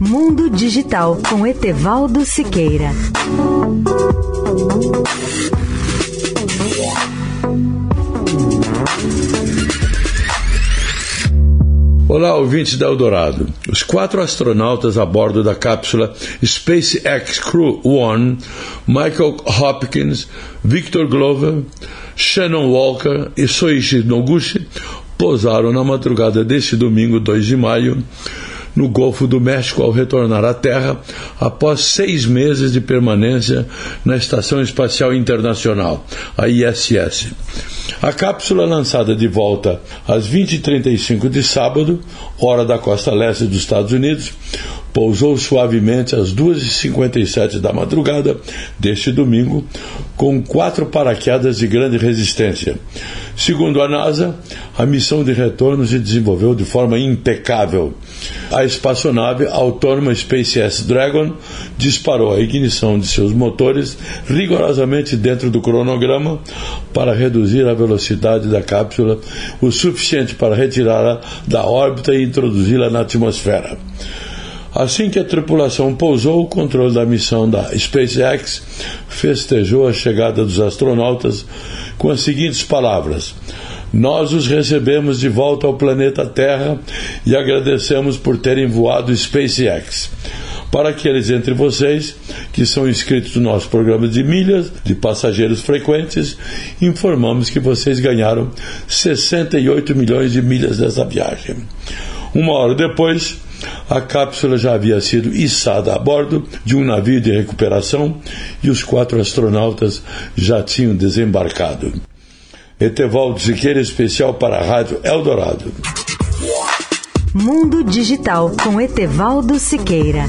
Mundo Digital com Etevaldo Siqueira. Olá, ouvintes da Eldorado. Os quatro astronautas a bordo da cápsula SpaceX Crew One, Michael Hopkins, Victor Glover, Shannon Walker e Soichi Noguchi, pousaram na madrugada deste domingo, 2 de maio, no Golfo do México ao retornar à Terra após seis meses de permanência na Estação Espacial Internacional, a ISS. A cápsula lançada de volta às 20h35 de sábado, hora da costa leste dos Estados Unidos, pousou suavemente às 2h57 da madrugada deste domingo, com quatro paraquedas de grande resistência. Segundo a NASA, a missão de retorno se desenvolveu de forma impecável. A espaçonave autônoma SpaceX Dragon disparou a ignição de seus motores rigorosamente dentro do cronograma para reduzir a velocidade da cápsula o suficiente para retirá-la da órbita e introduzi-la na atmosfera. Assim que a tripulação pousou, o controle da missão da SpaceX festejou a chegada dos astronautas com as seguintes palavras: Nós os recebemos de volta ao planeta Terra e agradecemos por terem voado SpaceX. Para aqueles entre vocês que são inscritos no nosso programa de milhas de passageiros frequentes, informamos que vocês ganharam 68 milhões de milhas dessa viagem. Uma hora depois, a cápsula já havia sido içada a bordo de um navio de recuperação e os quatro astronautas já tinham desembarcado. Etevaldo Siqueira, especial para a Rádio Eldorado. Mundo Digital com Etevaldo Siqueira.